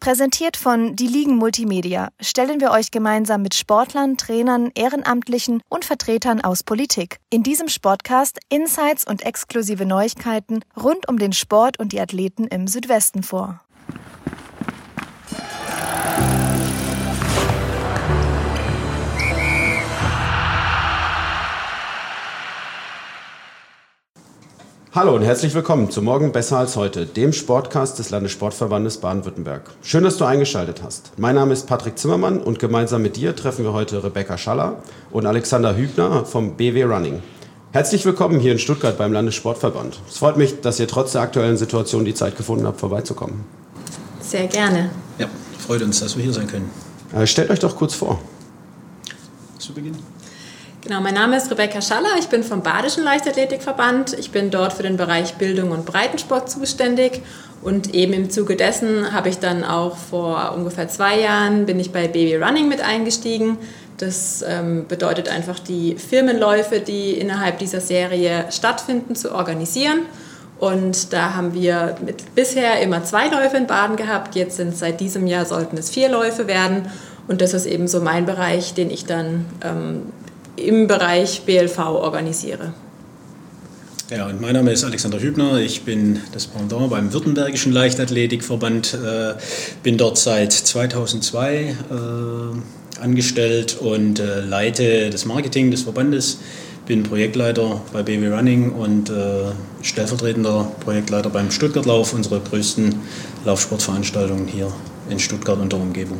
Präsentiert von Die Ligen Multimedia stellen wir euch gemeinsam mit Sportlern, Trainern, Ehrenamtlichen und Vertretern aus Politik in diesem Sportcast Insights und exklusive Neuigkeiten rund um den Sport und die Athleten im Südwesten vor. Hallo und herzlich willkommen zu Morgen besser als heute, dem Sportcast des Landessportverbandes Baden-Württemberg. Schön, dass du eingeschaltet hast. Mein Name ist Patrick Zimmermann und gemeinsam mit dir treffen wir heute Rebecca Schaller und Alexander Hübner vom BW Running. Herzlich willkommen hier in Stuttgart beim Landessportverband. Es freut mich, dass ihr trotz der aktuellen Situation die Zeit gefunden habt, vorbeizukommen. Sehr gerne. Ja, freut uns, dass wir hier sein können. Äh, stellt euch doch kurz vor. Zu Beginn. Genau, mein Name ist Rebecca Schaller, ich bin vom Badischen Leichtathletikverband. Ich bin dort für den Bereich Bildung und Breitensport zuständig und eben im Zuge dessen habe ich dann auch vor ungefähr zwei Jahren bin ich bei Baby Running mit eingestiegen. Das ähm, bedeutet einfach die Firmenläufe, die innerhalb dieser Serie stattfinden, zu organisieren. Und da haben wir mit bisher immer zwei Läufe in Baden gehabt. Jetzt sind seit diesem Jahr sollten es vier Läufe werden. Und das ist eben so mein Bereich, den ich dann ähm, im Bereich BLV organisiere. Ja, und mein Name ist Alexander Hübner. Ich bin das Pendant beim Württembergischen Leichtathletikverband, äh, bin dort seit 2002 äh, angestellt und äh, leite das Marketing des Verbandes. Bin Projektleiter bei Baby Running und äh, stellvertretender Projektleiter beim Stuttgartlauf, unserer größten Laufsportveranstaltung hier in Stuttgart und der Umgebung.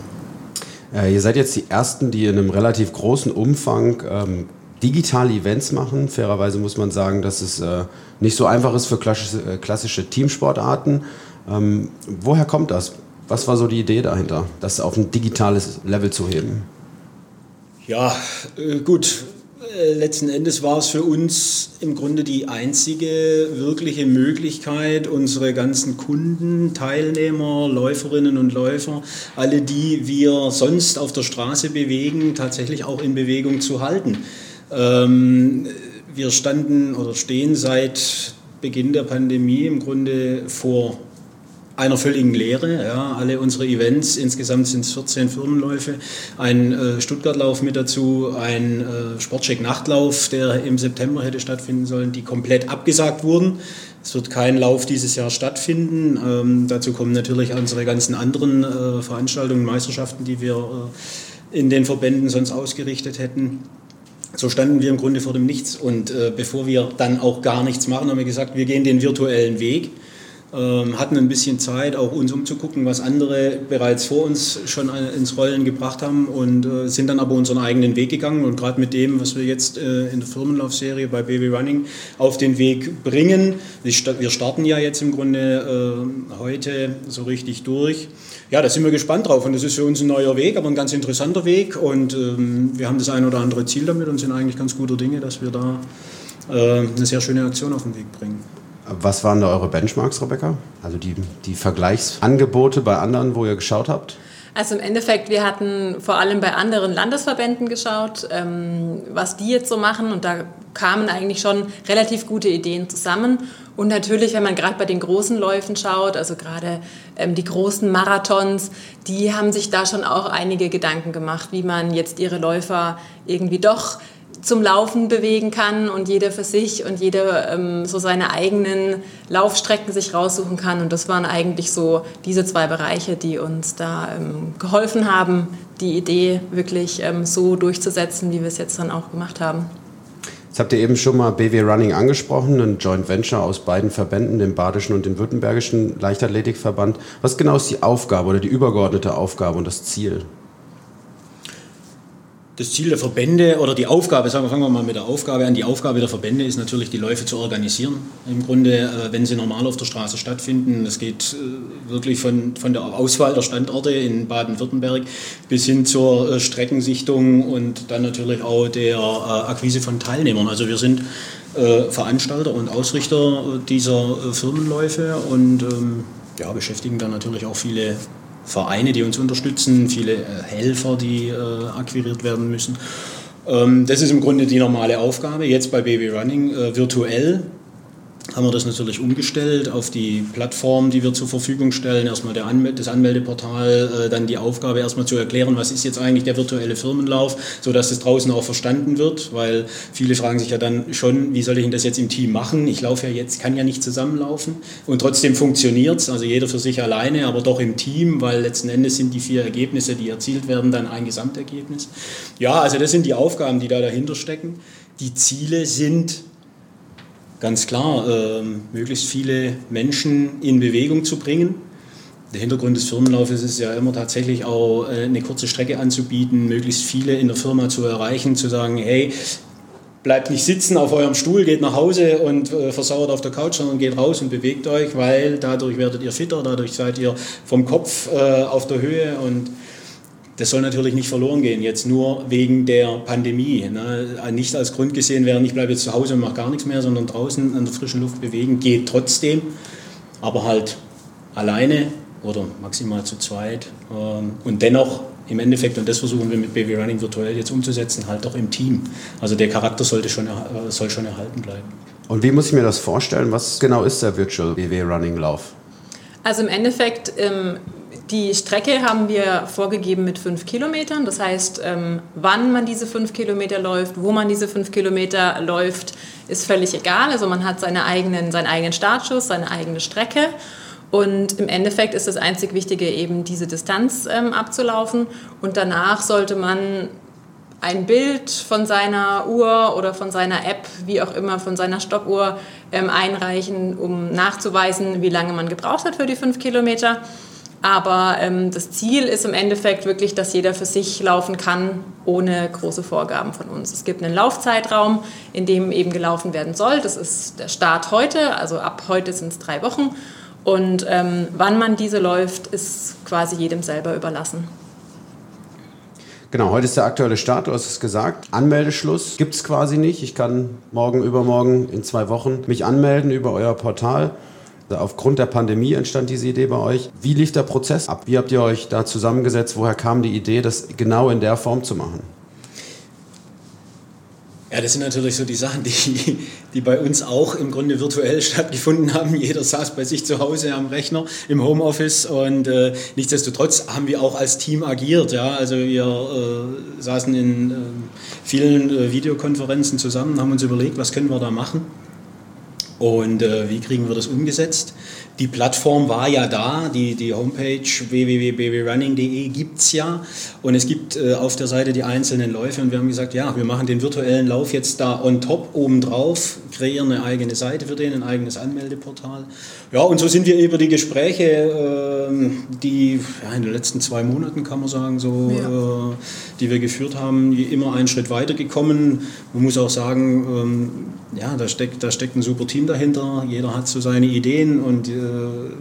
Äh, ihr seid jetzt die Ersten, die in einem relativ großen Umfang ähm, digitale Events machen. Fairerweise muss man sagen, dass es äh, nicht so einfach ist für klassische, äh, klassische Teamsportarten. Ähm, woher kommt das? Was war so die Idee dahinter, das auf ein digitales Level zu heben? Ja, äh, gut. Letzten Endes war es für uns im Grunde die einzige wirkliche Möglichkeit, unsere ganzen Kunden, Teilnehmer, Läuferinnen und Läufer, alle, die wir sonst auf der Straße bewegen, tatsächlich auch in Bewegung zu halten. Ähm, wir standen oder stehen seit Beginn der Pandemie im Grunde vor einer völligen Leere. Ja, alle unsere Events, insgesamt sind es 14 Firmenläufe, ein äh, Stuttgartlauf mit dazu, ein äh, Sportcheck-Nachtlauf, der im September hätte stattfinden sollen, die komplett abgesagt wurden. Es wird kein Lauf dieses Jahr stattfinden. Ähm, dazu kommen natürlich unsere ganzen anderen äh, Veranstaltungen, Meisterschaften, die wir äh, in den Verbänden sonst ausgerichtet hätten. So standen wir im Grunde vor dem Nichts. Und äh, bevor wir dann auch gar nichts machen, haben wir gesagt, wir gehen den virtuellen Weg hatten ein bisschen Zeit, auch uns umzugucken, was andere bereits vor uns schon ins Rollen gebracht haben und äh, sind dann aber unseren eigenen Weg gegangen und gerade mit dem, was wir jetzt äh, in der Firmenlaufserie bei Baby Running auf den Weg bringen. Wir starten ja jetzt im Grunde äh, heute so richtig durch. Ja, da sind wir gespannt drauf und das ist für uns ein neuer Weg, aber ein ganz interessanter Weg und ähm, wir haben das ein oder andere Ziel damit und sind eigentlich ganz guter Dinge, dass wir da äh, eine sehr schöne Aktion auf den Weg bringen. Was waren da eure Benchmarks, Rebecca? Also die, die Vergleichsangebote bei anderen, wo ihr geschaut habt? Also im Endeffekt, wir hatten vor allem bei anderen Landesverbänden geschaut, ähm, was die jetzt so machen und da kamen eigentlich schon relativ gute Ideen zusammen. Und natürlich, wenn man gerade bei den großen Läufen schaut, also gerade ähm, die großen Marathons, die haben sich da schon auch einige Gedanken gemacht, wie man jetzt ihre Läufer irgendwie doch zum Laufen bewegen kann und jeder für sich und jeder ähm, so seine eigenen Laufstrecken sich raussuchen kann. Und das waren eigentlich so diese zwei Bereiche, die uns da ähm, geholfen haben, die Idee wirklich ähm, so durchzusetzen, wie wir es jetzt dann auch gemacht haben. Jetzt habt ihr eben schon mal BW Running angesprochen, ein Joint Venture aus beiden Verbänden, dem Badischen und dem Württembergischen Leichtathletikverband. Was genau ist die Aufgabe oder die übergeordnete Aufgabe und das Ziel? Das Ziel der Verbände oder die Aufgabe, sagen wir, fangen wir mal mit der Aufgabe an. Die Aufgabe der Verbände ist natürlich, die Läufe zu organisieren. Im Grunde, äh, wenn sie normal auf der Straße stattfinden. Das geht äh, wirklich von, von der Auswahl der Standorte in Baden-Württemberg bis hin zur äh, Streckensichtung und dann natürlich auch der Akquise von Teilnehmern. Also wir sind Veranstalter und Ausrichter dieser Firmenläufe und ähm, ja, beschäftigen dann natürlich auch viele Vereine, die uns unterstützen, viele äh, Helfer, die äh, akquiriert werden müssen. Ähm, das ist im Grunde die normale Aufgabe. Jetzt bei Baby Running äh, virtuell haben wir das natürlich umgestellt auf die Plattform, die wir zur Verfügung stellen. Erstmal der Anmel das Anmeldeportal, äh, dann die Aufgabe erstmal zu erklären, was ist jetzt eigentlich der virtuelle Firmenlauf, sodass es draußen auch verstanden wird, weil viele fragen sich ja dann schon, wie soll ich denn das jetzt im Team machen? Ich laufe ja jetzt, kann ja nicht zusammenlaufen und trotzdem funktioniert es, also jeder für sich alleine, aber doch im Team, weil letzten Endes sind die vier Ergebnisse, die erzielt werden, dann ein Gesamtergebnis. Ja, also das sind die Aufgaben, die da dahinter stecken. Die Ziele sind ganz klar, äh, möglichst viele Menschen in Bewegung zu bringen. Der Hintergrund des Firmenlaufes ist ja immer tatsächlich auch äh, eine kurze Strecke anzubieten, möglichst viele in der Firma zu erreichen, zu sagen, hey, bleibt nicht sitzen auf eurem Stuhl, geht nach Hause und äh, versauert auf der Couch, sondern geht raus und bewegt euch, weil dadurch werdet ihr fitter, dadurch seid ihr vom Kopf äh, auf der Höhe und das soll natürlich nicht verloren gehen, jetzt nur wegen der Pandemie. Ne? Nicht als Grund gesehen werden, ich bleibe jetzt zu Hause und mache gar nichts mehr, sondern draußen an der frischen Luft bewegen, geht trotzdem, aber halt alleine oder maximal zu zweit. Ähm, und dennoch im Endeffekt, und das versuchen wir mit Baby Running virtuell jetzt umzusetzen, halt doch im Team. Also der Charakter sollte schon, soll schon erhalten bleiben. Und wie muss ich mir das vorstellen? Was genau ist der Virtual BW Running Lauf? Also im Endeffekt ähm, die Strecke haben wir vorgegeben mit fünf Kilometern. Das heißt, ähm, wann man diese fünf Kilometer läuft, wo man diese fünf Kilometer läuft, ist völlig egal. Also man hat seine eigenen, seinen eigenen Startschuss, seine eigene Strecke. Und im Endeffekt ist das einzig Wichtige eben diese Distanz ähm, abzulaufen. Und danach sollte man ein Bild von seiner Uhr oder von seiner App, wie auch immer, von seiner Stoppuhr ähm, einreichen, um nachzuweisen, wie lange man gebraucht hat für die fünf Kilometer. Aber ähm, das Ziel ist im Endeffekt wirklich, dass jeder für sich laufen kann, ohne große Vorgaben von uns. Es gibt einen Laufzeitraum, in dem eben gelaufen werden soll. Das ist der Start heute, also ab heute sind es drei Wochen. Und ähm, wann man diese läuft, ist quasi jedem selber überlassen. Genau, heute ist der aktuelle Start, du hast es gesagt. Anmeldeschluss gibt es quasi nicht. Ich kann morgen, übermorgen, in zwei Wochen mich anmelden über euer Portal. Aufgrund der Pandemie entstand diese Idee bei euch. Wie lief der Prozess ab? Wie habt ihr euch da zusammengesetzt? Woher kam die Idee, das genau in der Form zu machen? Ja, das sind natürlich so die Sachen, die, die bei uns auch im Grunde virtuell stattgefunden haben. Jeder saß bei sich zu Hause am Rechner im Homeoffice und äh, nichtsdestotrotz haben wir auch als Team agiert. Ja? Also wir äh, saßen in äh, vielen äh, Videokonferenzen zusammen, haben uns überlegt, was können wir da machen und äh, wie kriegen wir das umgesetzt? Die Plattform war ja da, die, die Homepage www.babyrunning.de gibt es ja und es gibt äh, auf der Seite die einzelnen Läufe und wir haben gesagt, ja, wir machen den virtuellen Lauf jetzt da on top oben drauf, kreieren eine eigene Seite für den, ein eigenes Anmeldeportal. Ja, und so sind wir über die Gespräche, äh, die ja, in den letzten zwei Monaten, kann man sagen, so, ja. äh, die wir geführt haben, immer einen Schritt weiter gekommen. Man muss auch sagen, ähm, ja, da steckt, da steckt ein super Team dahinter. Jeder hat so seine Ideen und äh,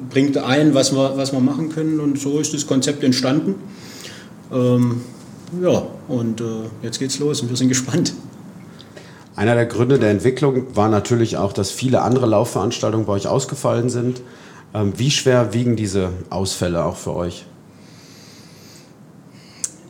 bringt ein, was wir, was wir machen können. Und so ist das Konzept entstanden. Ähm, ja, und äh, jetzt geht's los und wir sind gespannt. Einer der Gründe der Entwicklung war natürlich auch, dass viele andere Laufveranstaltungen bei euch ausgefallen sind. Ähm, wie schwer wiegen diese Ausfälle auch für euch?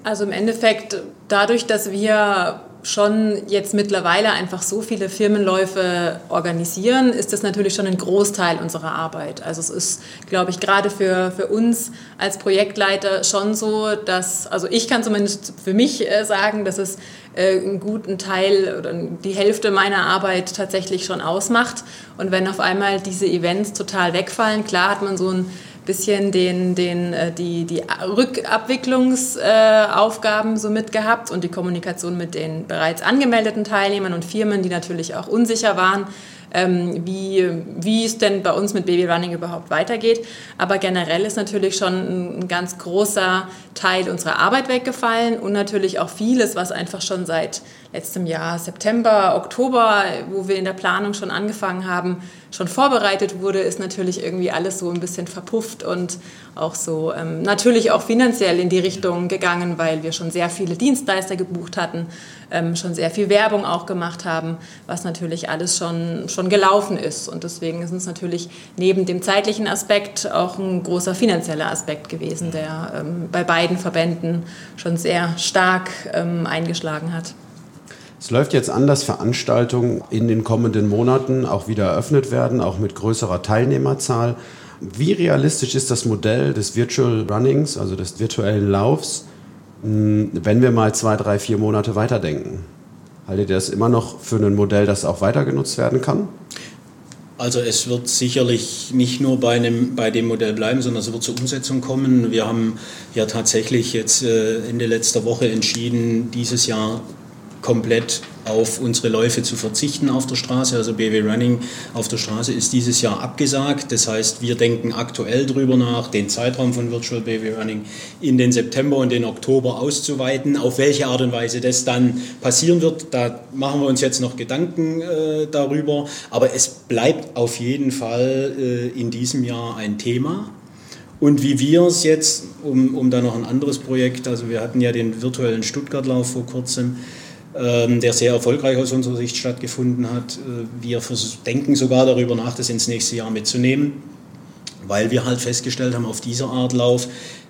Also im Endeffekt dadurch, dass wir schon jetzt mittlerweile einfach so viele Firmenläufe organisieren, ist das natürlich schon ein Großteil unserer Arbeit. Also es ist, glaube ich, gerade für, für uns als Projektleiter schon so, dass, also ich kann zumindest für mich äh, sagen, dass es äh, einen guten Teil oder die Hälfte meiner Arbeit tatsächlich schon ausmacht. Und wenn auf einmal diese Events total wegfallen, klar hat man so ein bisschen den, den, äh, die, die Rückabwicklungsaufgaben so mitgehabt und die Kommunikation mit den bereits angemeldeten Teilnehmern und Firmen, die natürlich auch unsicher waren, ähm, wie, wie es denn bei uns mit Baby Running überhaupt weitergeht. Aber generell ist natürlich schon ein ganz großer Teil unserer Arbeit weggefallen und natürlich auch vieles, was einfach schon seit letztem Jahr September, Oktober, wo wir in der Planung schon angefangen haben, schon vorbereitet wurde, ist natürlich irgendwie alles so ein bisschen verpufft und auch so ähm, natürlich auch finanziell in die Richtung gegangen, weil wir schon sehr viele Dienstleister gebucht hatten, ähm, schon sehr viel Werbung auch gemacht haben, was natürlich alles schon, schon gelaufen ist. Und deswegen ist es natürlich neben dem zeitlichen Aspekt auch ein großer finanzieller Aspekt gewesen, der ähm, bei beiden Verbänden schon sehr stark ähm, eingeschlagen hat. Es läuft jetzt an, dass Veranstaltungen in den kommenden Monaten auch wieder eröffnet werden, auch mit größerer Teilnehmerzahl. Wie realistisch ist das Modell des Virtual Runnings, also des virtuellen Laufs, hm, wenn wir mal zwei, drei, vier Monate weiterdenken? Haltet ihr das immer noch für ein Modell, das auch weiter genutzt werden kann? Also es wird sicherlich nicht nur bei, einem, bei dem Modell bleiben, sondern es wird zur Umsetzung kommen. Wir haben ja tatsächlich jetzt äh, Ende letzter Woche entschieden, dieses Jahr komplett auf unsere Läufe zu verzichten auf der Straße. Also BW Running auf der Straße ist dieses Jahr abgesagt. Das heißt, wir denken aktuell darüber nach, den Zeitraum von Virtual BW Running in den September und den Oktober auszuweiten. Auf welche Art und Weise das dann passieren wird, da machen wir uns jetzt noch Gedanken äh, darüber. Aber es bleibt auf jeden Fall äh, in diesem Jahr ein Thema. Und wie wir es jetzt, um, um da noch ein anderes Projekt, also wir hatten ja den virtuellen Stuttgartlauf vor kurzem, der sehr erfolgreich aus unserer Sicht stattgefunden hat. Äh, wir denken sogar darüber nach, das ins nächste Jahr mitzunehmen, weil wir halt festgestellt haben, auf dieser Art Lauf,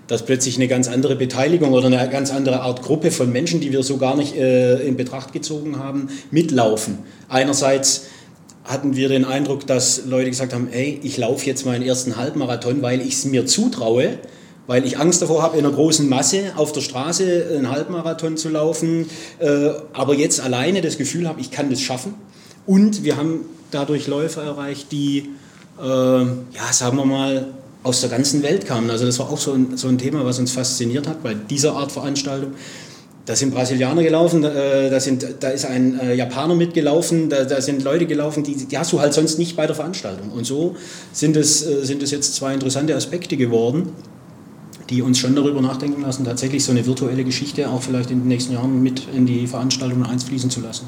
dass plötzlich eine ganz andere Beteiligung oder eine ganz andere Art Gruppe von Menschen, die wir so gar nicht äh, in Betracht gezogen haben, mitlaufen. Einerseits hatten wir den Eindruck, dass Leute gesagt haben, hey, ich laufe jetzt meinen ersten Halbmarathon, weil ich es mir zutraue weil ich Angst davor habe, in einer großen Masse auf der Straße einen Halbmarathon zu laufen, äh, aber jetzt alleine das Gefühl habe, ich kann das schaffen. Und wir haben dadurch Läufer erreicht, die, äh, ja, sagen wir mal, aus der ganzen Welt kamen. Also das war auch so ein, so ein Thema, was uns fasziniert hat bei dieser Art Veranstaltung. Da sind Brasilianer gelaufen, äh, da, sind, da ist ein Japaner mitgelaufen, da, da, sind Leute gelaufen, die, die hast du halt sonst nicht bei der Veranstaltung. Und so sind es, sind es jetzt zwei interessante Aspekte geworden die uns schon darüber nachdenken lassen, tatsächlich so eine virtuelle Geschichte auch vielleicht in den nächsten Jahren mit in die Veranstaltungen einfließen zu lassen.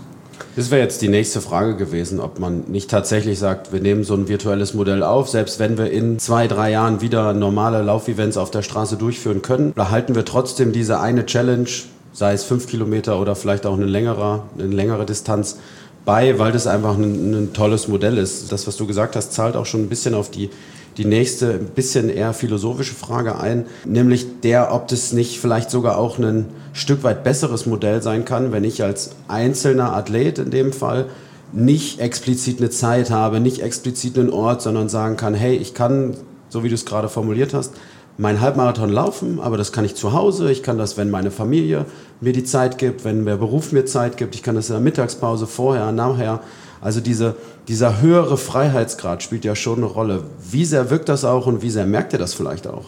Das wäre jetzt die nächste Frage gewesen, ob man nicht tatsächlich sagt, wir nehmen so ein virtuelles Modell auf, selbst wenn wir in zwei, drei Jahren wieder normale Laufevents auf der Straße durchführen können, da halten wir trotzdem diese eine Challenge, sei es fünf Kilometer oder vielleicht auch eine längere, eine längere Distanz, bei, weil das einfach ein, ein tolles Modell ist. Das, was du gesagt hast, zahlt auch schon ein bisschen auf die die nächste ein bisschen eher philosophische Frage ein, nämlich der, ob das nicht vielleicht sogar auch ein Stück weit besseres Modell sein kann, wenn ich als einzelner Athlet in dem Fall nicht explizit eine Zeit habe, nicht explizit einen Ort, sondern sagen kann, hey, ich kann, so wie du es gerade formuliert hast, meinen Halbmarathon laufen, aber das kann ich zu Hause, ich kann das, wenn meine Familie mir die Zeit gibt, wenn der Beruf mir Zeit gibt, ich kann das in der Mittagspause, vorher, nachher. Also diese, dieser höhere Freiheitsgrad spielt ja schon eine Rolle. Wie sehr wirkt das auch und wie sehr merkt ihr das vielleicht auch?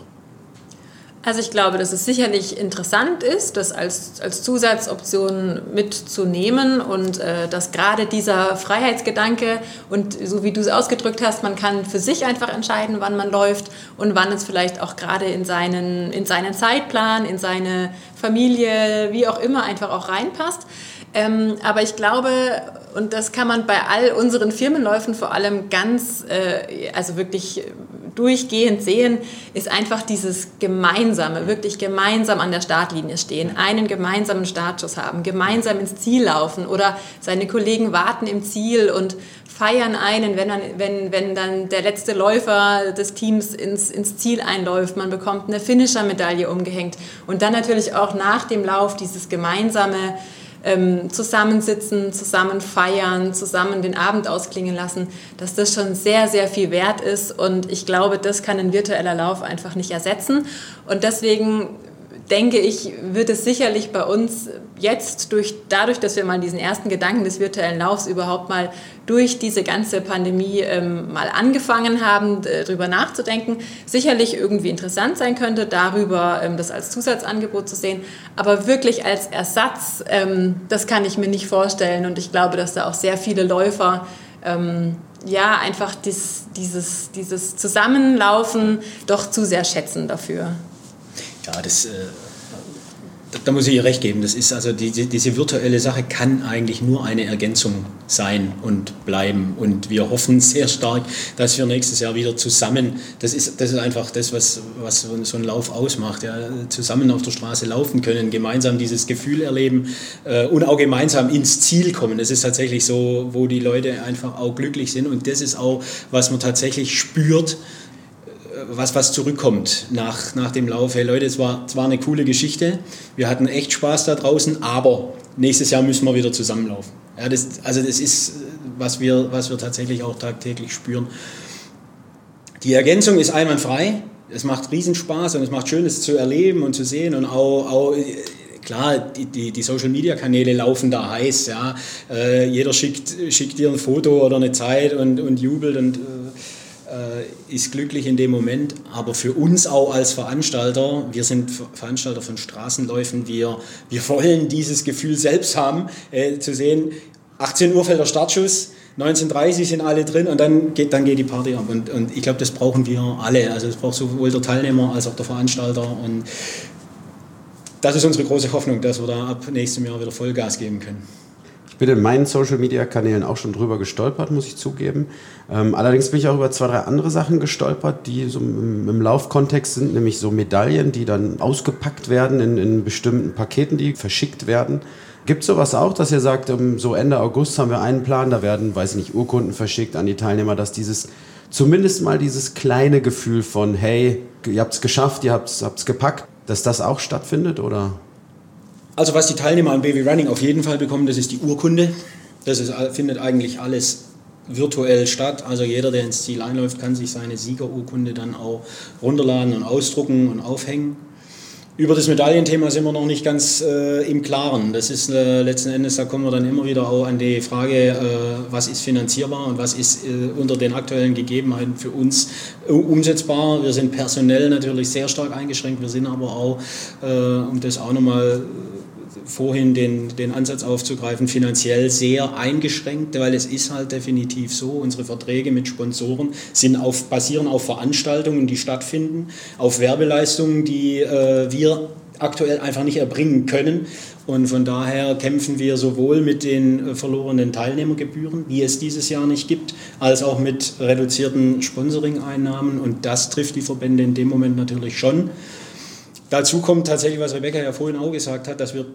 Also ich glaube, dass es sicherlich interessant ist, das als, als Zusatzoption mitzunehmen und äh, dass gerade dieser Freiheitsgedanke und so wie du es ausgedrückt hast, man kann für sich einfach entscheiden, wann man läuft und wann es vielleicht auch gerade in seinen, in seinen Zeitplan, in seine Familie, wie auch immer einfach auch reinpasst. Ähm, aber ich glaube, und das kann man bei all unseren Firmenläufen vor allem ganz, äh, also wirklich durchgehend sehen, ist einfach dieses gemeinsame, wirklich gemeinsam an der Startlinie stehen, einen gemeinsamen Startschuss haben, gemeinsam ins Ziel laufen oder seine Kollegen warten im Ziel und feiern einen, wenn dann, wenn, wenn dann der letzte Läufer des Teams ins, ins Ziel einläuft. Man bekommt eine Finisher-Medaille umgehängt und dann natürlich auch nach dem Lauf dieses gemeinsame ähm, zusammensitzen, zusammen feiern, zusammen den Abend ausklingen lassen, dass das schon sehr, sehr viel wert ist. Und ich glaube, das kann ein virtueller Lauf einfach nicht ersetzen. Und deswegen denke ich, wird es sicherlich bei uns jetzt durch, dadurch, dass wir mal diesen ersten Gedanken des virtuellen Laufs überhaupt mal durch diese ganze Pandemie ähm, mal angefangen haben, darüber nachzudenken, sicherlich irgendwie interessant sein könnte, darüber ähm, das als Zusatzangebot zu sehen. Aber wirklich als Ersatz, ähm, das kann ich mir nicht vorstellen. Und ich glaube, dass da auch sehr viele Läufer ähm, ja, einfach dies, dieses, dieses Zusammenlaufen doch zu sehr schätzen dafür. Ja, das, äh, da muss ich ihr recht geben. Das ist also die, diese virtuelle Sache kann eigentlich nur eine Ergänzung sein und bleiben. Und wir hoffen sehr stark, dass wir nächstes Jahr wieder zusammen, das ist, das ist einfach das, was, was so ein Lauf ausmacht, ja, zusammen auf der Straße laufen können, gemeinsam dieses Gefühl erleben äh, und auch gemeinsam ins Ziel kommen. Das ist tatsächlich so, wo die Leute einfach auch glücklich sind. Und das ist auch, was man tatsächlich spürt was, was zurückkommt nach, nach dem Lauf. Hey Leute, es war, es war eine coole Geschichte. Wir hatten echt Spaß da draußen, aber nächstes Jahr müssen wir wieder zusammenlaufen. Ja, das, also das ist, was wir, was wir tatsächlich auch tagtäglich spüren. Die Ergänzung ist einwandfrei. Es macht Riesenspaß und es macht schön, es zu erleben und zu sehen und auch, auch klar, die, die, die Social-Media-Kanäle laufen da heiß. Ja. Äh, jeder schickt, schickt dir ein Foto oder eine Zeit und, und jubelt und äh, äh, ist glücklich in dem Moment, aber für uns auch als Veranstalter, wir sind Veranstalter von Straßenläufen, wir, wir wollen dieses Gefühl selbst haben, äh, zu sehen, 18 Uhr fällt der Startschuss, 19.30 sind alle drin und dann geht, dann geht die Party ab. Und, und ich glaube, das brauchen wir alle. Also das braucht sowohl der Teilnehmer als auch der Veranstalter. Und das ist unsere große Hoffnung, dass wir da ab nächstem Jahr wieder Vollgas geben können. Bin in meinen Social-Media-Kanälen auch schon drüber gestolpert, muss ich zugeben. Ähm, allerdings bin ich auch über zwei, drei andere Sachen gestolpert, die so im, im Laufkontext sind, nämlich so Medaillen, die dann ausgepackt werden in, in bestimmten Paketen, die verschickt werden. Gibt es sowas auch, dass ihr sagt, um, so Ende August haben wir einen Plan, da werden, weiß ich nicht, Urkunden verschickt an die Teilnehmer, dass dieses, zumindest mal dieses kleine Gefühl von, hey, ihr habt es geschafft, ihr habt es gepackt, dass das auch stattfindet, oder? Also was die Teilnehmer am Baby Running auf jeden Fall bekommen, das ist die Urkunde. Das ist, findet eigentlich alles virtuell statt. Also jeder, der ins Ziel einläuft, kann sich seine Siegerurkunde dann auch runterladen und ausdrucken und aufhängen. Über das Medaillenthema sind wir noch nicht ganz äh, im Klaren. Das ist äh, letzten Endes, da kommen wir dann immer wieder auch an die Frage, äh, was ist finanzierbar und was ist äh, unter den aktuellen Gegebenheiten für uns äh, umsetzbar. Wir sind personell natürlich sehr stark eingeschränkt, wir sind aber auch, äh, um das auch nochmal vorhin den, den Ansatz aufzugreifen, finanziell sehr eingeschränkt, weil es ist halt definitiv so, unsere Verträge mit Sponsoren sind auf, basieren auf Veranstaltungen, die stattfinden, auf Werbeleistungen, die äh, wir aktuell einfach nicht erbringen können. Und von daher kämpfen wir sowohl mit den äh, verlorenen Teilnehmergebühren, die es dieses Jahr nicht gibt, als auch mit reduzierten Sponsoring-Einnahmen. Und das trifft die Verbände in dem Moment natürlich schon. Dazu kommt tatsächlich, was Rebecca ja vorhin auch gesagt hat, dass wir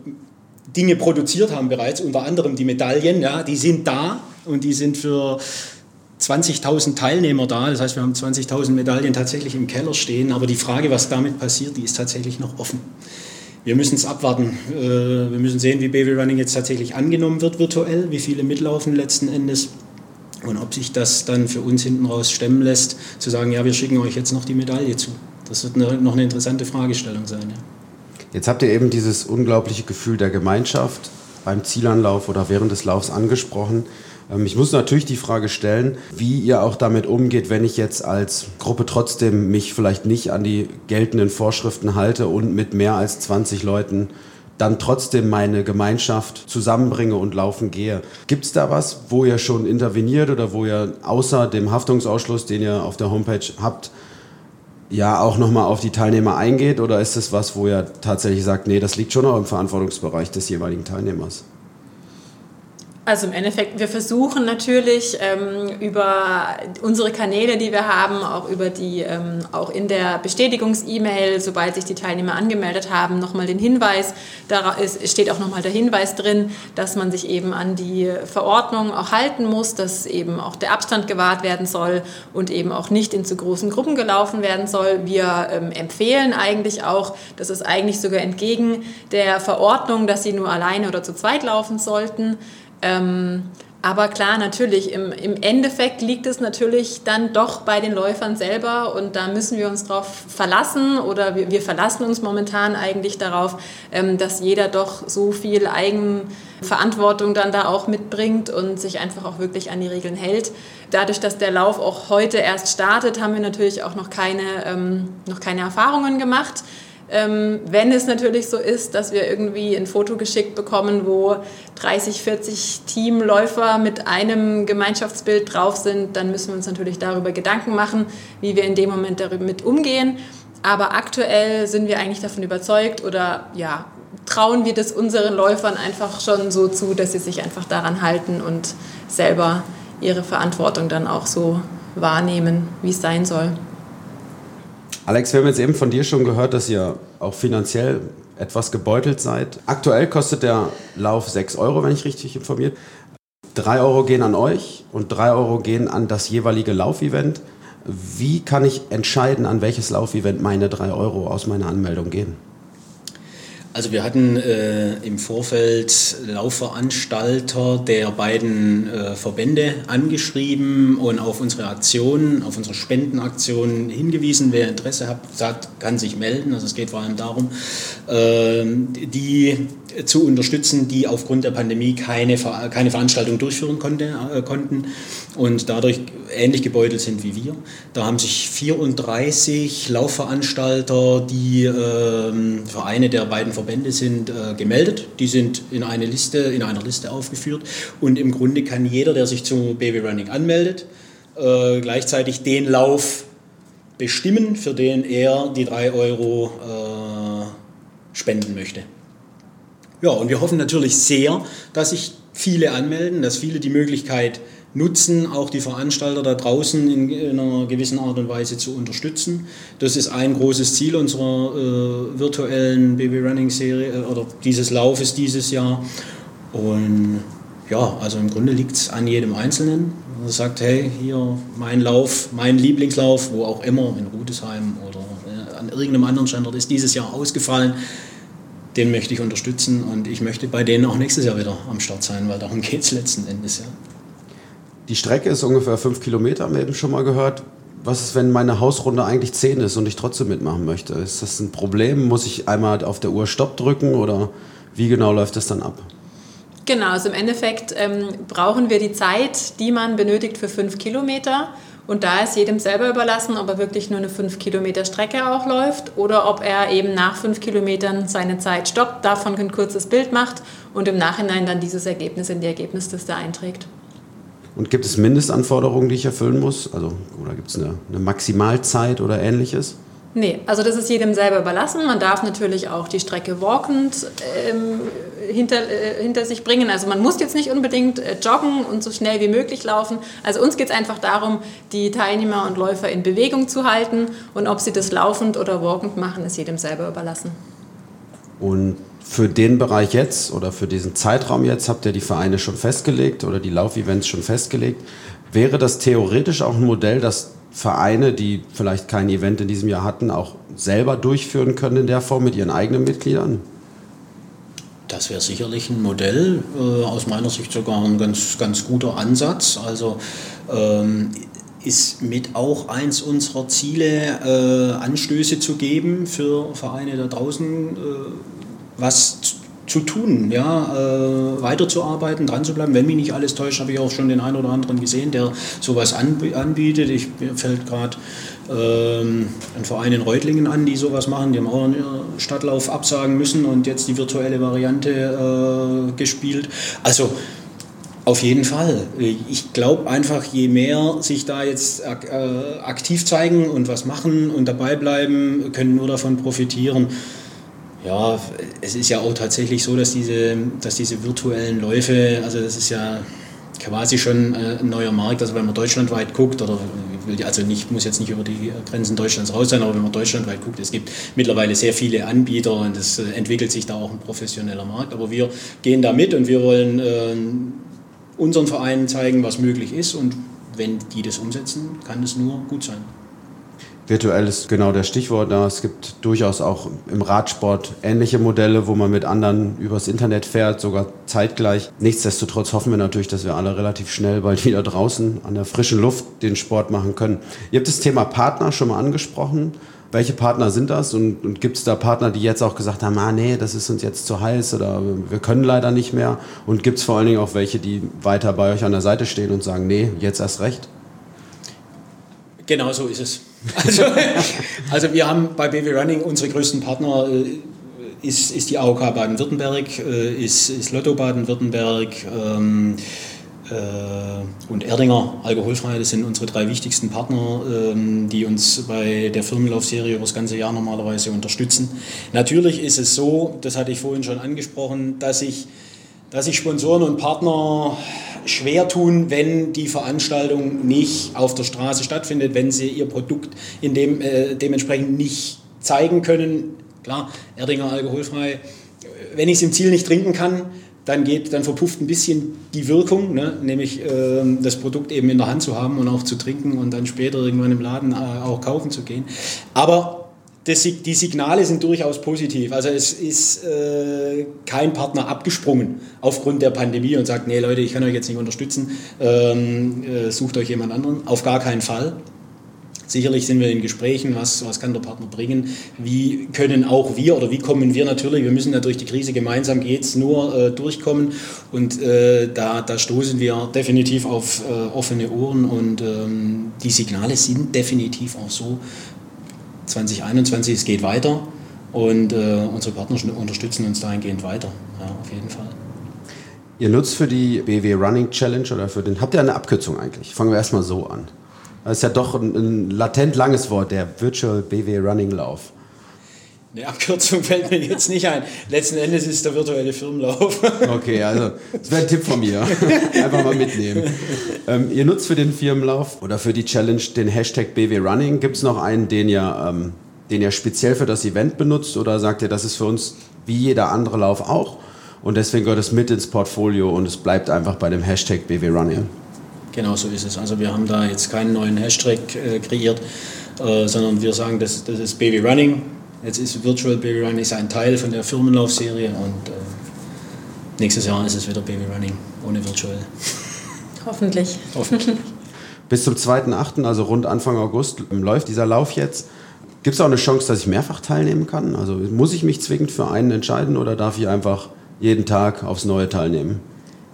Dinge produziert haben bereits, unter anderem die Medaillen, ja, die sind da und die sind für 20.000 Teilnehmer da. Das heißt, wir haben 20.000 Medaillen tatsächlich im Keller stehen. Aber die Frage, was damit passiert, die ist tatsächlich noch offen. Wir müssen es abwarten. Äh, wir müssen sehen, wie Baby Running jetzt tatsächlich angenommen wird virtuell, wie viele mitlaufen letzten Endes und ob sich das dann für uns hinten raus stemmen lässt, zu sagen, ja, wir schicken euch jetzt noch die Medaille zu. Das wird eine, noch eine interessante Fragestellung sein. Ja. Jetzt habt ihr eben dieses unglaubliche Gefühl der Gemeinschaft beim Zielanlauf oder während des Laufs angesprochen. Ähm, ich muss natürlich die Frage stellen, wie ihr auch damit umgeht, wenn ich jetzt als Gruppe trotzdem mich vielleicht nicht an die geltenden Vorschriften halte und mit mehr als 20 Leuten dann trotzdem meine Gemeinschaft zusammenbringe und laufen gehe. Gibt es da was, wo ihr schon interveniert oder wo ihr außer dem Haftungsausschluss, den ihr auf der Homepage habt, ja auch nochmal auf die Teilnehmer eingeht oder ist es was, wo er tatsächlich sagt, nee, das liegt schon auch im Verantwortungsbereich des jeweiligen Teilnehmers? Also im Endeffekt, wir versuchen natürlich ähm, über unsere Kanäle, die wir haben, auch über die, ähm, auch in der Bestätigungs-E-Mail, sobald sich die Teilnehmer angemeldet haben, nochmal den Hinweis, da ist, steht auch nochmal der Hinweis drin, dass man sich eben an die Verordnung auch halten muss, dass eben auch der Abstand gewahrt werden soll und eben auch nicht in zu großen Gruppen gelaufen werden soll. Wir ähm, empfehlen eigentlich auch, das ist eigentlich sogar entgegen der Verordnung, dass sie nur alleine oder zu zweit laufen sollten. Ähm, aber klar, natürlich, im, im Endeffekt liegt es natürlich dann doch bei den Läufern selber und da müssen wir uns darauf verlassen oder wir, wir verlassen uns momentan eigentlich darauf, ähm, dass jeder doch so viel Eigenverantwortung dann da auch mitbringt und sich einfach auch wirklich an die Regeln hält. Dadurch, dass der Lauf auch heute erst startet, haben wir natürlich auch noch keine, ähm, noch keine Erfahrungen gemacht. Ähm, wenn es natürlich so ist, dass wir irgendwie ein Foto geschickt bekommen, wo 30, 40 Teamläufer mit einem Gemeinschaftsbild drauf sind, dann müssen wir uns natürlich darüber Gedanken machen, wie wir in dem Moment damit umgehen. Aber aktuell sind wir eigentlich davon überzeugt oder ja, trauen wir das unseren Läufern einfach schon so zu, dass sie sich einfach daran halten und selber ihre Verantwortung dann auch so wahrnehmen, wie es sein soll. Alex, wir haben jetzt eben von dir schon gehört, dass ihr auch finanziell etwas gebeutelt seid. Aktuell kostet der Lauf 6 Euro, wenn ich richtig informiert. 3 Euro gehen an euch und 3 Euro gehen an das jeweilige Laufevent. Wie kann ich entscheiden, an welches Laufevent meine 3 Euro aus meiner Anmeldung gehen? Also wir hatten äh, im Vorfeld Laufveranstalter der beiden äh, Verbände angeschrieben und auf unsere Aktion, auf unsere Spendenaktion hingewiesen. Wer Interesse hat, kann sich melden. Also es geht vor allem darum, äh, die zu unterstützen, die aufgrund der Pandemie keine, keine Veranstaltung durchführen konnte, äh, konnten und dadurch ähnlich gebeutelt sind wie wir. Da haben sich 34 Laufveranstalter, die äh, Vereine der beiden Verbände sind, äh, gemeldet. Die sind in, eine Liste, in einer Liste aufgeführt und im Grunde kann jeder, der sich zu Baby Running anmeldet, äh, gleichzeitig den Lauf bestimmen, für den er die 3 Euro äh, spenden möchte. Ja, und wir hoffen natürlich sehr, dass sich viele anmelden, dass viele die Möglichkeit nutzen, auch die Veranstalter da draußen in, in einer gewissen Art und Weise zu unterstützen. Das ist ein großes Ziel unserer äh, virtuellen Baby Running Serie äh, oder dieses Laufes dieses Jahr. Und ja, also im Grunde liegt es an jedem Einzelnen. Er sagt, hey, hier mein Lauf, mein Lieblingslauf, wo auch immer, in Rudesheim oder äh, an irgendeinem anderen Standort, ist dieses Jahr ausgefallen den möchte ich unterstützen und ich möchte bei denen auch nächstes Jahr wieder am Start sein, weil darum geht es letzten Endes ja. Die Strecke ist ungefähr fünf Kilometer, haben wir eben schon mal gehört. Was ist, wenn meine Hausrunde eigentlich zehn ist und ich trotzdem mitmachen möchte? Ist das ein Problem? Muss ich einmal auf der Uhr Stopp drücken oder wie genau läuft das dann ab? Genau, also im Endeffekt ähm, brauchen wir die Zeit, die man benötigt für fünf Kilometer. Und da ist jedem selber überlassen, ob er wirklich nur eine 5 Kilometer Strecke auch läuft oder ob er eben nach 5 Kilometern seine Zeit stoppt, davon ein kurzes Bild macht und im Nachhinein dann dieses Ergebnis in die Ergebnisliste einträgt. Und gibt es Mindestanforderungen, die ich erfüllen muss? Also, oder gibt es eine, eine Maximalzeit oder ähnliches? Nee, also das ist jedem selber überlassen. Man darf natürlich auch die Strecke walkend ähm, hinter, äh, hinter sich bringen. Also man muss jetzt nicht unbedingt äh, joggen und so schnell wie möglich laufen. Also uns geht es einfach darum, die Teilnehmer und Läufer in Bewegung zu halten. Und ob sie das laufend oder walkend machen, ist jedem selber überlassen. Und für den Bereich jetzt oder für diesen Zeitraum jetzt habt ihr die Vereine schon festgelegt oder die Laufevents schon festgelegt. Wäre das theoretisch auch ein Modell, das Vereine, die vielleicht kein Event in diesem Jahr hatten, auch selber durchführen können in der Form mit ihren eigenen Mitgliedern? Das wäre sicherlich ein Modell, äh, aus meiner Sicht sogar ein ganz, ganz guter Ansatz. Also ähm, ist mit auch eins unserer Ziele, äh, Anstöße zu geben für Vereine da draußen, äh, was zu tun, ja, äh, weiterzuarbeiten, dran zu bleiben. Wenn mich nicht alles täuscht, habe ich auch schon den einen oder anderen gesehen, der sowas anbietet. Ich, mir fällt gerade ähm, ein Verein in Reutlingen an, die sowas machen. Die haben auch einen Stadtlauf absagen müssen und jetzt die virtuelle Variante äh, gespielt. Also auf jeden Fall. Ich glaube einfach, je mehr sich da jetzt äh, aktiv zeigen und was machen und dabei bleiben, können nur davon profitieren. Ja, es ist ja auch tatsächlich so, dass diese, dass diese virtuellen Läufe, also das ist ja quasi schon äh, ein neuer Markt. Also wenn man deutschlandweit guckt, oder also nicht, muss jetzt nicht über die Grenzen Deutschlands raus sein, aber wenn man deutschlandweit guckt, es gibt mittlerweile sehr viele Anbieter und es äh, entwickelt sich da auch ein professioneller Markt. Aber wir gehen da mit und wir wollen äh, unseren Vereinen zeigen, was möglich ist und wenn die das umsetzen, kann es nur gut sein. Virtuell ist genau der Stichwort da. Es gibt durchaus auch im Radsport ähnliche Modelle, wo man mit anderen übers Internet fährt, sogar zeitgleich. Nichtsdestotrotz hoffen wir natürlich, dass wir alle relativ schnell bald wieder draußen an der frischen Luft den Sport machen können. Ihr habt das Thema Partner schon mal angesprochen. Welche Partner sind das? Und, und gibt es da Partner, die jetzt auch gesagt haben, ah nee, das ist uns jetzt zu heiß oder wir können leider nicht mehr? Und gibt es vor allen Dingen auch welche, die weiter bei euch an der Seite stehen und sagen, nee, jetzt erst recht? Genau so ist es. Also, also wir haben bei BW Running unsere größten Partner äh, ist, ist die AOK Baden-Württemberg, äh, ist, ist Lotto Baden-Württemberg ähm, äh, und Erdinger Alkoholfrei. Das sind unsere drei wichtigsten Partner, ähm, die uns bei der Firmenlaufserie über das ganze Jahr normalerweise unterstützen. Natürlich ist es so, das hatte ich vorhin schon angesprochen, dass ich dass sich Sponsoren und Partner schwer tun, wenn die Veranstaltung nicht auf der Straße stattfindet, wenn sie ihr Produkt in dem, äh, dementsprechend nicht zeigen können. Klar, Erdinger alkoholfrei. Wenn ich es im Ziel nicht trinken kann, dann, geht, dann verpufft ein bisschen die Wirkung, ne? nämlich äh, das Produkt eben in der Hand zu haben und auch zu trinken und dann später irgendwann im Laden äh, auch kaufen zu gehen. Aber das, die Signale sind durchaus positiv. Also es ist äh, kein Partner abgesprungen aufgrund der Pandemie und sagt, nee Leute, ich kann euch jetzt nicht unterstützen, ähm, äh, sucht euch jemand anderen. Auf gar keinen Fall. Sicherlich sind wir in Gesprächen, was, was kann der Partner bringen, wie können auch wir oder wie kommen wir natürlich, wir müssen ja durch die Krise gemeinsam geht es nur äh, durchkommen und äh, da, da stoßen wir definitiv auf äh, offene Ohren und ähm, die Signale sind definitiv auch so, 2021, es geht weiter und äh, unsere Partner unterstützen uns dahingehend weiter, ja, auf jeden Fall. Ihr nutzt für die BW Running Challenge oder für den, habt ihr eine Abkürzung eigentlich? Fangen wir erstmal so an. Das ist ja doch ein, ein latent langes Wort, der Virtual BW Running Lauf. Eine Abkürzung fällt mir jetzt nicht ein. Letzten Endes ist der virtuelle Firmenlauf. Okay, also das wäre ein Tipp von mir. Einfach mal mitnehmen. Ähm, ihr nutzt für den Firmenlauf oder für die Challenge den Hashtag BW Running. Gibt es noch einen, den ihr, ähm, den ihr speziell für das Event benutzt oder sagt ihr, das ist für uns wie jeder andere Lauf auch und deswegen gehört es mit ins Portfolio und es bleibt einfach bei dem Hashtag BW Running? Genau so ist es. Also wir haben da jetzt keinen neuen Hashtag äh, kreiert, äh, sondern wir sagen, das, das ist BW Running Jetzt ist Virtual Baby Running ein Teil von der Firmenlaufserie und äh, nächstes Jahr ist es wieder Baby Running ohne Virtual. Hoffentlich. Hoffentlich. Bis zum 2.8., also rund Anfang August, läuft dieser Lauf jetzt. Gibt es auch eine Chance, dass ich mehrfach teilnehmen kann? Also muss ich mich zwingend für einen entscheiden oder darf ich einfach jeden Tag aufs Neue teilnehmen?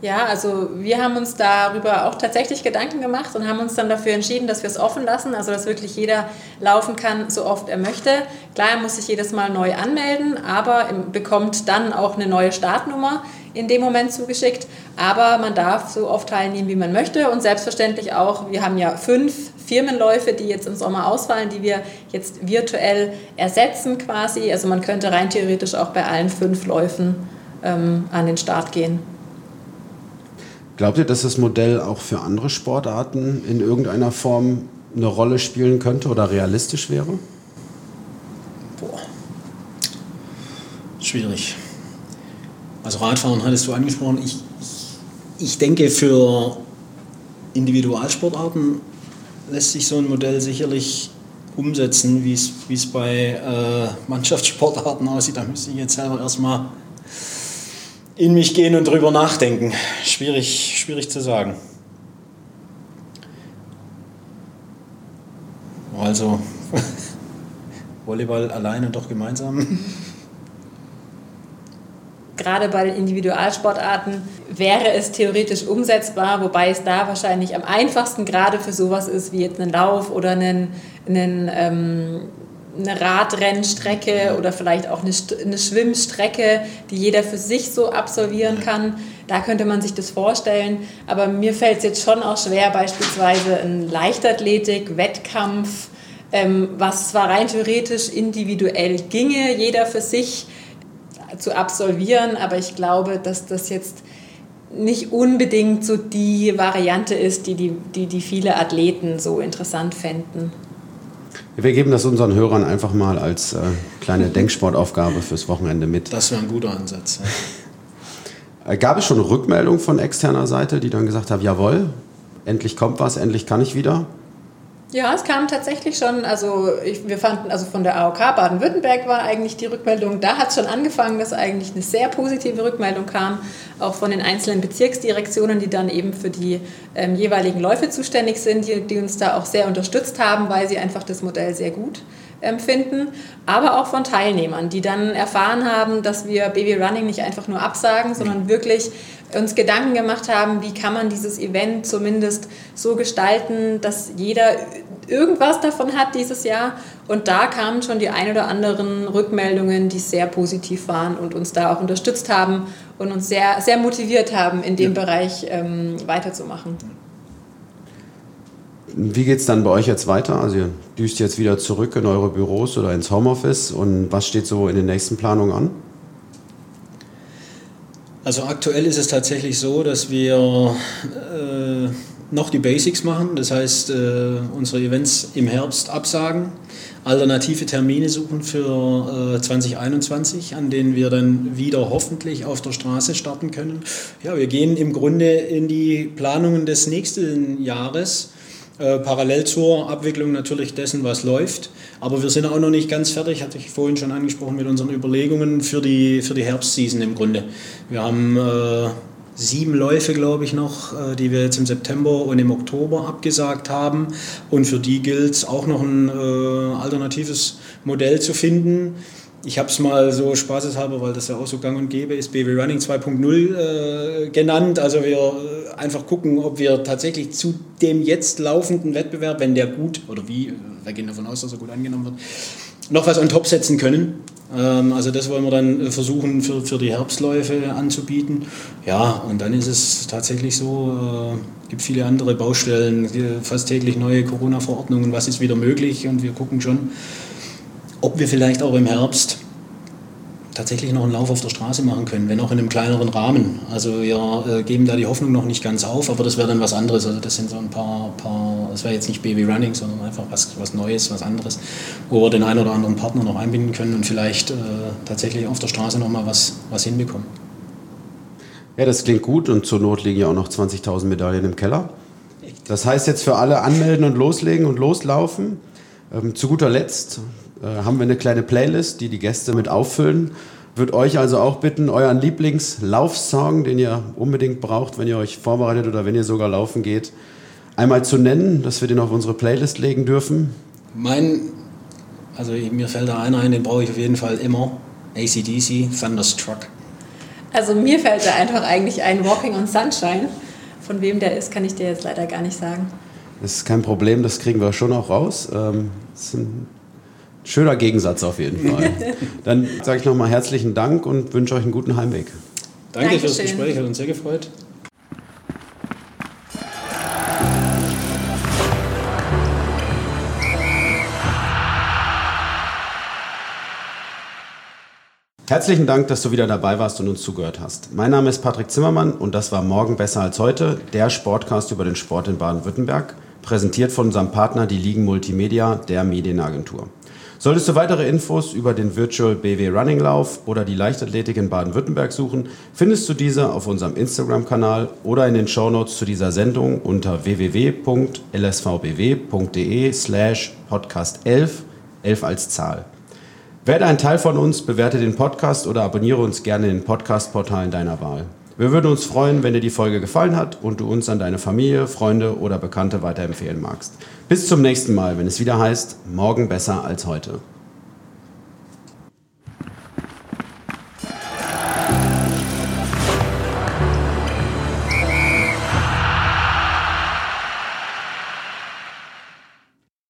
Ja, also wir haben uns darüber auch tatsächlich Gedanken gemacht und haben uns dann dafür entschieden, dass wir es offen lassen, also dass wirklich jeder laufen kann, so oft er möchte. Klar, er muss sich jedes Mal neu anmelden, aber bekommt dann auch eine neue Startnummer in dem Moment zugeschickt. Aber man darf so oft teilnehmen, wie man möchte und selbstverständlich auch, wir haben ja fünf Firmenläufe, die jetzt im Sommer ausfallen, die wir jetzt virtuell ersetzen quasi. Also man könnte rein theoretisch auch bei allen fünf Läufen ähm, an den Start gehen. Glaubt ihr, dass das Modell auch für andere Sportarten in irgendeiner Form eine Rolle spielen könnte oder realistisch wäre? Boah. Schwierig. Also Radfahren hattest du angesprochen. Ich, ich denke, für Individualsportarten lässt sich so ein Modell sicherlich umsetzen, wie es bei äh, Mannschaftssportarten aussieht. Da müsste ich jetzt selber erstmal in mich gehen und drüber nachdenken. Schwierig, schwierig zu sagen. Also Volleyball allein und doch gemeinsam. Gerade bei Individualsportarten wäre es theoretisch umsetzbar, wobei es da wahrscheinlich am einfachsten gerade für sowas ist wie jetzt einen Lauf oder einen, einen ähm, eine Radrennstrecke oder vielleicht auch eine, eine Schwimmstrecke, die jeder für sich so absolvieren kann. Da könnte man sich das vorstellen. Aber mir fällt es jetzt schon auch schwer, beispielsweise ein Leichtathletik, Wettkampf, ähm, was zwar rein theoretisch individuell ginge, jeder für sich zu absolvieren, aber ich glaube, dass das jetzt nicht unbedingt so die Variante ist, die, die, die, die viele Athleten so interessant fänden. Wir geben das unseren Hörern einfach mal als äh, kleine Denksportaufgabe fürs Wochenende mit. Das wäre ein guter Ansatz. Ja. Äh, gab es schon Rückmeldungen von externer Seite, die dann gesagt haben, jawohl, endlich kommt was, endlich kann ich wieder? Ja, es kam tatsächlich schon, also ich, wir fanden, also von der AOK Baden-Württemberg war eigentlich die Rückmeldung, da hat es schon angefangen, dass eigentlich eine sehr positive Rückmeldung kam, auch von den einzelnen Bezirksdirektionen, die dann eben für die ähm, jeweiligen Läufe zuständig sind, die, die, uns da auch sehr unterstützt haben, weil sie einfach das Modell sehr gut empfinden, aber auch von Teilnehmern, die dann erfahren haben, dass wir Baby Running nicht einfach nur absagen, sondern wirklich uns Gedanken gemacht haben, wie kann man dieses Event zumindest so gestalten, dass jeder irgendwas davon hat dieses Jahr. Und da kamen schon die ein oder anderen Rückmeldungen, die sehr positiv waren und uns da auch unterstützt haben und uns sehr, sehr motiviert haben, in dem ja. Bereich ähm, weiterzumachen. Wie geht es dann bei euch jetzt weiter? Also ihr düst jetzt wieder zurück in eure Büros oder ins Homeoffice und was steht so in den nächsten Planungen an? Also aktuell ist es tatsächlich so, dass wir äh, noch die Basics machen, das heißt äh, unsere Events im Herbst absagen, alternative Termine suchen für äh, 2021, an denen wir dann wieder hoffentlich auf der Straße starten können. Ja, wir gehen im Grunde in die Planungen des nächsten Jahres äh, parallel zur Abwicklung natürlich dessen, was läuft. Aber wir sind auch noch nicht ganz fertig, hatte ich vorhin schon angesprochen, mit unseren Überlegungen für die, für die Herbstseason im Grunde. Wir haben äh, sieben Läufe, glaube ich, noch, äh, die wir jetzt im September und im Oktober abgesagt haben. Und für die gilt es auch noch ein äh, alternatives Modell zu finden ich habe es mal so spaßeshalber, weil das ja auch so gang und gäbe ist, BW Running 2.0 äh, genannt. Also wir äh, einfach gucken, ob wir tatsächlich zu dem jetzt laufenden Wettbewerb, wenn der gut oder wie, wir gehen davon aus, dass er gut angenommen wird, noch was on top setzen können. Ähm, also das wollen wir dann äh, versuchen für, für die Herbstläufe anzubieten. Ja, und dann ist es tatsächlich so, äh, gibt viele andere Baustellen, fast täglich neue Corona-Verordnungen, was ist wieder möglich und wir gucken schon, ob wir vielleicht auch im Herbst tatsächlich noch einen Lauf auf der Straße machen können, wenn auch in einem kleineren Rahmen. Also wir äh, geben da die Hoffnung noch nicht ganz auf, aber das wäre dann was anderes. Also das sind so ein paar, paar das wäre jetzt nicht Baby Running, sondern einfach was, was Neues, was anderes, wo wir den einen oder anderen Partner noch einbinden können und vielleicht äh, tatsächlich auf der Straße noch mal was, was hinbekommen. Ja, das klingt gut und zur Not liegen ja auch noch 20.000 Medaillen im Keller. Das heißt jetzt für alle anmelden und loslegen und loslaufen. Ähm, zu guter Letzt haben wir eine kleine Playlist, die die Gäste mit auffüllen. Würde euch also auch bitten, euren Lieblingslaufsong, den ihr unbedingt braucht, wenn ihr euch vorbereitet oder wenn ihr sogar laufen geht, einmal zu nennen, dass wir den auf unsere Playlist legen dürfen. Mein, also mir fällt da einer ein, den brauche ich auf jeden Fall immer. ACDC, Thunderstruck. Also mir fällt da einfach eigentlich ein Walking on Sunshine. Von wem der ist, kann ich dir jetzt leider gar nicht sagen. Das ist kein Problem, das kriegen wir schon auch raus. Ähm, das sind Schöner Gegensatz auf jeden Fall. Dann sage ich nochmal herzlichen Dank und wünsche euch einen guten Heimweg. Danke Dankeschön. fürs Gespräch, hat uns sehr gefreut. Herzlichen Dank, dass du wieder dabei warst und uns zugehört hast. Mein Name ist Patrick Zimmermann und das war Morgen besser als heute, der Sportcast über den Sport in Baden-Württemberg, präsentiert von unserem Partner, die Ligen Multimedia, der Medienagentur. Solltest du weitere Infos über den Virtual BW Running Lauf oder die Leichtathletik in Baden-Württemberg suchen, findest du diese auf unserem Instagram-Kanal oder in den Shownotes zu dieser Sendung unter www.lsvbw.de slash podcast 11, 11 als Zahl. Werde ein Teil von uns, bewerte den Podcast oder abonniere uns gerne in den Podcast-Portalen deiner Wahl. Wir würden uns freuen, wenn dir die Folge gefallen hat und du uns an deine Familie, Freunde oder Bekannte weiterempfehlen magst. Bis zum nächsten Mal, wenn es wieder heißt, morgen besser als heute.